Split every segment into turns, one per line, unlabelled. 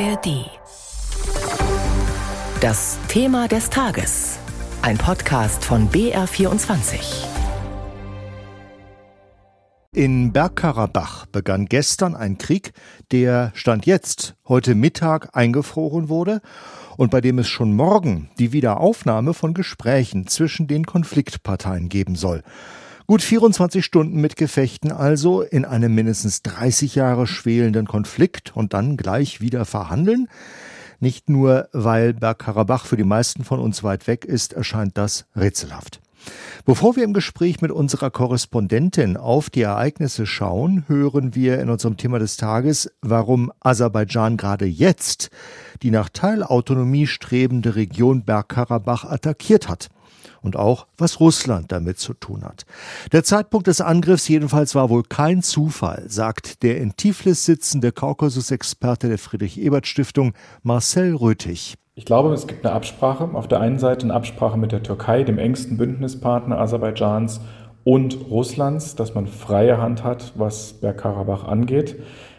ARD. Das Thema des Tages. Ein Podcast von BR24.
In Bergkarabach begann gestern ein Krieg, der Stand jetzt heute Mittag eingefroren wurde und bei dem es schon morgen die Wiederaufnahme von Gesprächen zwischen den Konfliktparteien geben soll. Gut 24 Stunden mit Gefechten also in einem mindestens 30 Jahre schwelenden Konflikt und dann gleich wieder verhandeln? Nicht nur, weil Bergkarabach für die meisten von uns weit weg ist, erscheint das rätselhaft. Bevor wir im Gespräch mit unserer Korrespondentin auf die Ereignisse schauen, hören wir in unserem Thema des Tages, warum Aserbaidschan gerade jetzt die nach Teilautonomie strebende Region Bergkarabach attackiert hat und auch, was Russland damit zu tun hat. Der Zeitpunkt des Angriffs jedenfalls war wohl kein Zufall, sagt der in Tiflis sitzende Kaukasus-Experte der Friedrich-Ebert-Stiftung Marcel Röthig.
Ich glaube, es gibt eine Absprache. Auf der einen Seite eine Absprache mit der Türkei, dem engsten Bündnispartner Aserbaidschans und Russlands, dass man freie Hand hat, was Bergkarabach angeht.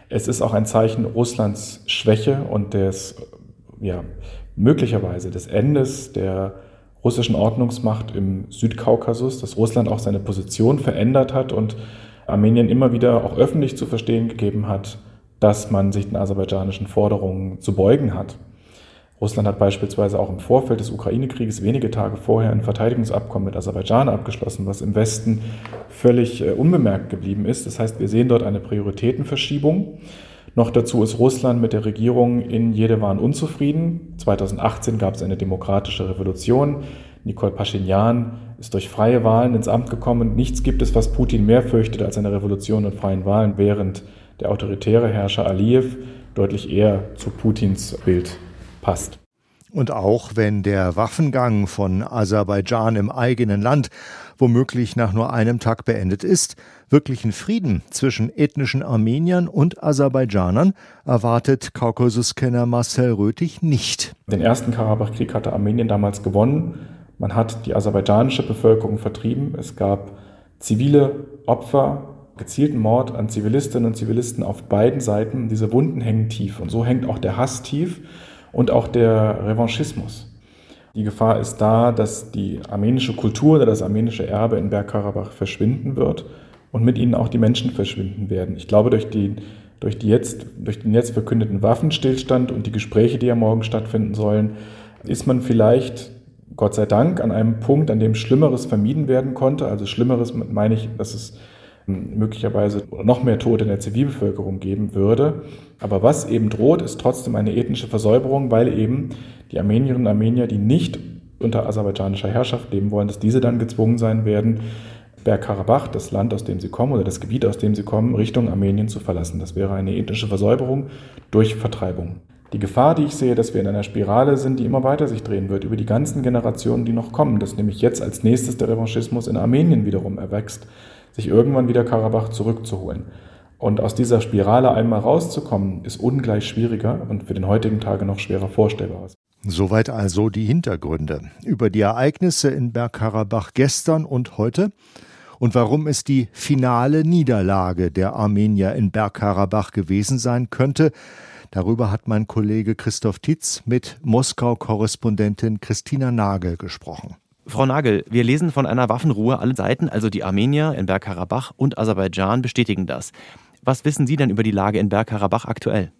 Es ist auch ein Zeichen Russlands Schwäche und des, ja, möglicherweise des Endes der russischen Ordnungsmacht im Südkaukasus, dass Russland auch seine Position verändert hat und Armenien immer wieder auch öffentlich zu verstehen gegeben hat, dass man sich den aserbaidschanischen Forderungen zu beugen hat. Russland hat beispielsweise auch im Vorfeld des Ukraine-Krieges wenige Tage vorher ein Verteidigungsabkommen mit Aserbaidschan abgeschlossen, was im Westen völlig äh, unbemerkt geblieben ist. Das heißt, wir sehen dort eine Prioritätenverschiebung. Noch dazu ist Russland mit der Regierung in Jerewan unzufrieden. 2018 gab es eine demokratische Revolution. Nikol Pashinyan ist durch freie Wahlen ins Amt gekommen. Nichts gibt es, was Putin mehr fürchtet als eine Revolution und freien Wahlen, während der autoritäre Herrscher Aliyev deutlich eher zu Putins Bild passt.
Und auch wenn der Waffengang von Aserbaidschan im eigenen Land womöglich nach nur einem Tag beendet ist, wirklichen Frieden zwischen ethnischen Armeniern und Aserbaidschanern erwartet Kaukasuskenner Marcel Röthig nicht.
Den ersten Karabachkrieg hatte Armenien damals gewonnen. Man hat die aserbaidschanische Bevölkerung vertrieben. Es gab zivile Opfer, gezielten Mord an Zivilistinnen und Zivilisten auf beiden Seiten. Diese Wunden hängen tief und so hängt auch der Hass tief und auch der Revanchismus. Die Gefahr ist da, dass die armenische Kultur oder das armenische Erbe in Bergkarabach verschwinden wird und mit ihnen auch die Menschen verschwinden werden. Ich glaube, durch, die, durch, die jetzt, durch den jetzt verkündeten Waffenstillstand und die Gespräche, die ja morgen stattfinden sollen, ist man vielleicht, Gott sei Dank, an einem Punkt, an dem Schlimmeres vermieden werden konnte. Also Schlimmeres meine ich, dass es möglicherweise noch mehr Tote in der Zivilbevölkerung geben würde. Aber was eben droht, ist trotzdem eine ethnische Versäuberung, weil eben die Armenierinnen und Armenier, die nicht unter aserbaidschanischer Herrschaft leben wollen, dass diese dann gezwungen sein werden, Bergkarabach, das Land, aus dem sie kommen oder das Gebiet, aus dem sie kommen, Richtung Armenien zu verlassen. Das wäre eine ethnische Versäuberung durch Vertreibung. Die Gefahr, die ich sehe, dass wir in einer Spirale sind, die immer weiter sich drehen wird, über die ganzen Generationen, die noch kommen, dass nämlich jetzt als nächstes der Revanchismus in Armenien wiederum erwächst, sich irgendwann wieder Karabach zurückzuholen. Und aus dieser Spirale einmal rauszukommen, ist ungleich schwieriger und für den heutigen Tage noch schwerer vorstellbar.
Soweit also die Hintergründe über die Ereignisse in Bergkarabach gestern und heute und warum es die finale Niederlage der Armenier in Bergkarabach gewesen sein könnte. Darüber hat mein Kollege Christoph Titz mit Moskau-Korrespondentin Christina Nagel gesprochen.
Frau Nagel, wir lesen von einer Waffenruhe. Alle Seiten, also die Armenier in Bergkarabach und Aserbaidschan, bestätigen das. Was wissen Sie denn über die Lage in Bergkarabach aktuell?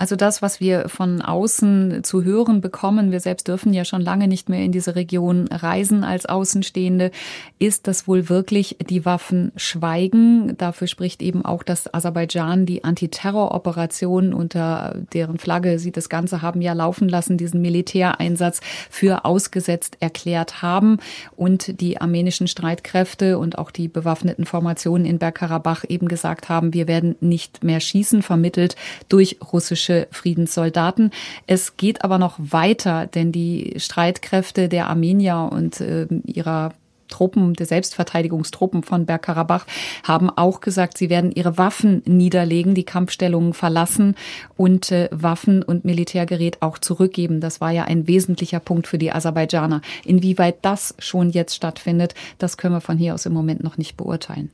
Also das, was wir von außen zu hören bekommen, wir selbst dürfen ja schon lange nicht mehr in diese Region reisen als Außenstehende, ist, dass wohl wirklich die Waffen schweigen. Dafür spricht eben auch, dass Aserbaidschan die Antiterroroperation unter deren Flagge sie das Ganze haben ja laufen lassen, diesen Militäreinsatz für ausgesetzt erklärt haben und die armenischen Streitkräfte und auch die bewaffneten Formationen in Bergkarabach eben gesagt haben, wir werden nicht mehr schießen, vermittelt durch russische Friedenssoldaten. Es geht aber noch weiter, denn die Streitkräfte der Armenier und äh, ihrer Truppen, der Selbstverteidigungstruppen von Bergkarabach haben auch gesagt, sie werden ihre Waffen niederlegen, die Kampfstellungen verlassen und äh, Waffen und Militärgerät auch zurückgeben. Das war ja ein wesentlicher Punkt für die Aserbaidschaner. Inwieweit das schon jetzt stattfindet, das können wir von hier aus im Moment noch nicht beurteilen.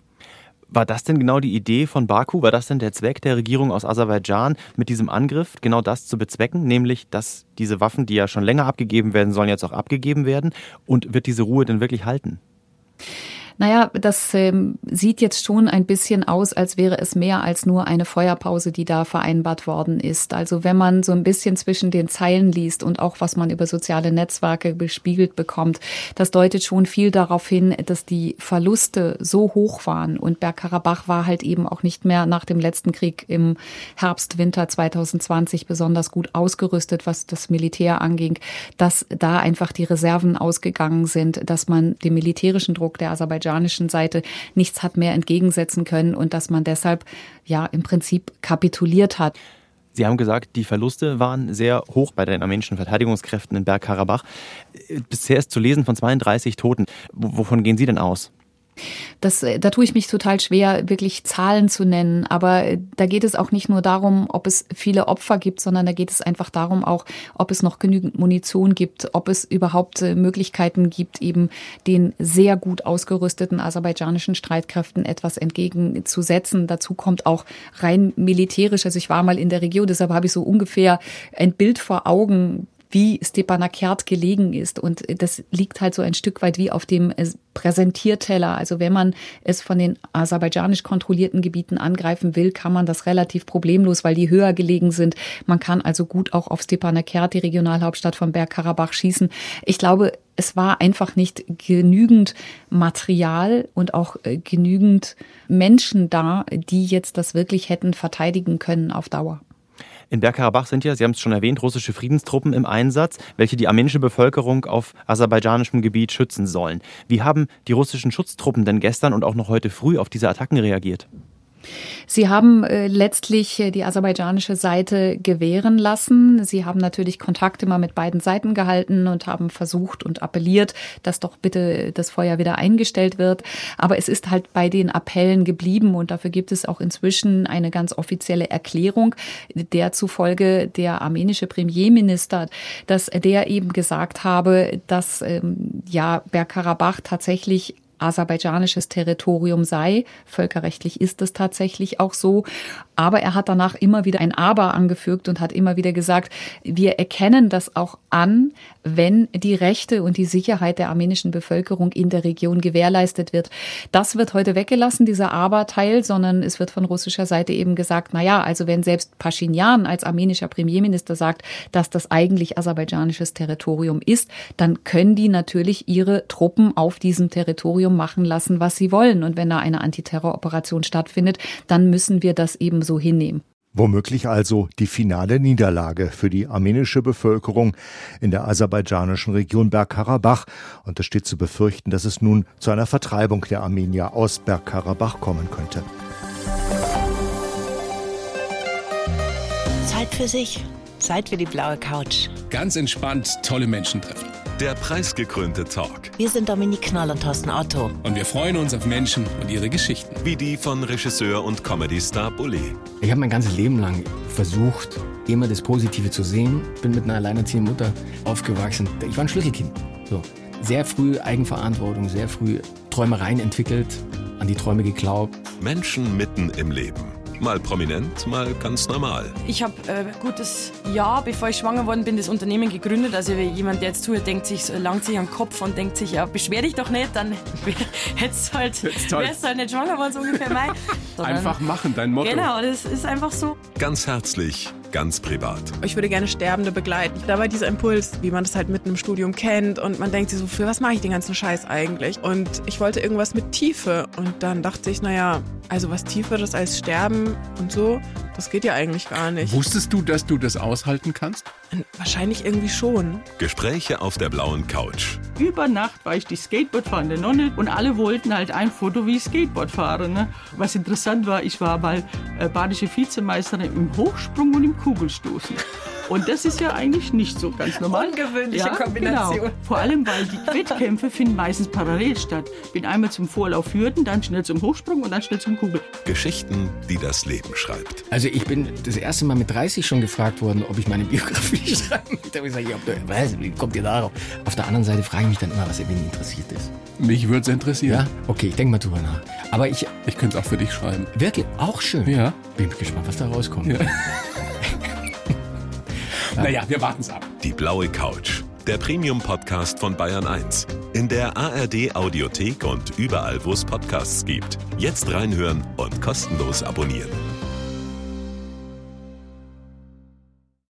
War das denn genau die Idee von Baku? War das denn der Zweck der Regierung aus Aserbaidschan mit diesem Angriff, genau das zu bezwecken, nämlich dass diese Waffen, die ja schon länger abgegeben werden sollen, jetzt auch abgegeben werden? Und wird diese Ruhe denn wirklich halten?
Naja, das ähm, sieht jetzt schon ein bisschen aus, als wäre es mehr als nur eine Feuerpause, die da vereinbart worden ist. Also wenn man so ein bisschen zwischen den Zeilen liest und auch was man über soziale Netzwerke bespiegelt bekommt, das deutet schon viel darauf hin, dass die Verluste so hoch waren. Und Bergkarabach war halt eben auch nicht mehr nach dem letzten Krieg im Herbst, Winter 2020 besonders gut ausgerüstet, was das Militär anging, dass da einfach die Reserven ausgegangen sind, dass man dem militärischen Druck der Aserbaidschan aserbaidschanischen Seite nichts hat mehr entgegensetzen können und dass man deshalb ja im Prinzip kapituliert hat.
Sie haben gesagt, die Verluste waren sehr hoch bei den armenischen Verteidigungskräften in Bergkarabach. Bisher ist zu lesen von 32 Toten. Wovon gehen Sie denn aus?
Das, äh, da tue ich mich total schwer, wirklich Zahlen zu nennen. Aber äh, da geht es auch nicht nur darum, ob es viele Opfer gibt, sondern da geht es einfach darum auch, ob es noch genügend Munition gibt, ob es überhaupt äh, Möglichkeiten gibt, eben den sehr gut ausgerüsteten aserbaidschanischen Streitkräften etwas entgegenzusetzen. Dazu kommt auch rein militärisch. Also ich war mal in der Region, deshalb habe ich so ungefähr ein Bild vor Augen, wie Stepanakert gelegen ist. Und das liegt halt so ein Stück weit wie auf dem äh, Präsentierteller. Also wenn man es von den aserbaidschanisch kontrollierten Gebieten angreifen will, kann man das relativ problemlos, weil die höher gelegen sind. Man kann also gut auch auf Stepanakert, die Regionalhauptstadt von Bergkarabach, schießen. Ich glaube, es war einfach nicht genügend Material und auch äh, genügend Menschen da, die jetzt das wirklich hätten verteidigen können auf Dauer.
In Bergkarabach sind ja, Sie haben es schon erwähnt, russische Friedenstruppen im Einsatz, welche die armenische Bevölkerung auf aserbaidschanischem Gebiet schützen sollen. Wie haben die russischen Schutztruppen denn gestern und auch noch heute früh auf diese Attacken reagiert?
Sie haben äh, letztlich äh, die aserbaidschanische Seite gewähren lassen. Sie haben natürlich Kontakt immer mit beiden Seiten gehalten und haben versucht und appelliert, dass doch bitte das Feuer wieder eingestellt wird. Aber es ist halt bei den Appellen geblieben und dafür gibt es auch inzwischen eine ganz offizielle Erklärung, der zufolge der armenische Premierminister, dass der eben gesagt habe, dass ähm, ja Bergkarabach tatsächlich aserbaidschanisches Territorium sei. Völkerrechtlich ist es tatsächlich auch so. Aber er hat danach immer wieder ein Aber angefügt und hat immer wieder gesagt, wir erkennen das auch an, wenn die Rechte und die Sicherheit der armenischen Bevölkerung in der Region gewährleistet wird. Das wird heute weggelassen, dieser Aber-Teil, sondern es wird von russischer Seite eben gesagt, na ja, also wenn selbst Pashinyan als armenischer Premierminister sagt, dass das eigentlich aserbaidschanisches Territorium ist, dann können die natürlich ihre Truppen auf diesem Territorium machen lassen, was sie wollen. Und wenn da eine Antiterroroperation stattfindet, dann müssen wir das eben so hinnehmen.
Womöglich also die finale Niederlage für die armenische Bevölkerung in der aserbaidschanischen Region Bergkarabach. Und es steht zu befürchten, dass es nun zu einer Vertreibung der Armenier aus Bergkarabach kommen könnte.
Zeit für sich. Zeit für die blaue Couch.
Ganz entspannt tolle Menschen treffen.
Der preisgekrönte Talk.
Wir sind Dominik Knall und Thorsten Otto.
Und wir freuen uns auf Menschen und ihre Geschichten.
Wie die von Regisseur und Comedy-Star Bully.
Ich habe mein ganzes Leben lang versucht, immer das Positive zu sehen. Bin mit einer alleinerziehenden Mutter aufgewachsen. Ich war ein Schlüsselkind. So. Sehr früh Eigenverantwortung, sehr früh Träumereien entwickelt, an die Träume geglaubt.
Menschen mitten im Leben. Mal prominent, mal ganz normal.
Ich habe äh, gutes Jahr, bevor ich schwanger worden bin, das Unternehmen gegründet. Also jemand, der jetzt zuhört, denkt sich, langt sich am Kopf und denkt sich, ja, beschwer dich doch nicht, dann hättest halt, wärst du halt nicht schwanger worden, so ungefähr mein.
Einfach machen, dein Motto.
Genau, das ist einfach so.
Ganz herzlich, ganz privat.
Ich würde gerne Sterbende begleiten. Da war dieser Impuls, wie man das halt mitten im Studium kennt und man denkt sich so, für was mache ich den ganzen Scheiß eigentlich? Und ich wollte irgendwas mit Tiefe und dann dachte ich, naja, also was Tieferes als Sterben und so, das geht ja eigentlich gar nicht.
Wusstest du, dass du das aushalten kannst?
Wahrscheinlich irgendwie schon.
Gespräche auf der blauen Couch.
Über Nacht war ich die Skateboardfahrende Nonne und alle wollten halt ein Foto, wie ich Skateboard fahre. Ne? Was interessant war, ich war mal äh, badische Vizemeisterin im Hochsprung und im Kugelstoßen. Und das ist ja eigentlich nicht so ganz normal.
Ungewöhnliche Kombination.
Genau. Vor allem, weil die Wettkämpfe finden meistens parallel statt. Bin einmal zum Vorlauf Hürden, dann schnell zum Hochsprung und dann schnell zum Kugel.
Geschichten, die das Leben schreibt.
Also ich bin das erste Mal mit 30 schon gefragt worden, ob ich meine Biografie schreiben möchte. Da habe ich gesagt, ja, was, wie kommt ihr darauf? Auf der anderen Seite frage ich mich dann immer, was wen interessiert ist.
Mich würde es interessieren.
Ja? Okay, ich denke mal drüber nach. Aber ich...
Ich könnte es auch für dich schreiben.
Wirklich? Auch schön.
Ja.
Bin gespannt, was da rauskommt.
Ja. naja, wir warten es ab.
Die blaue Couch. Der Premium-Podcast von Bayern 1. In der ARD-Audiothek und überall, wo es Podcasts gibt. Jetzt reinhören und kostenlos abonnieren.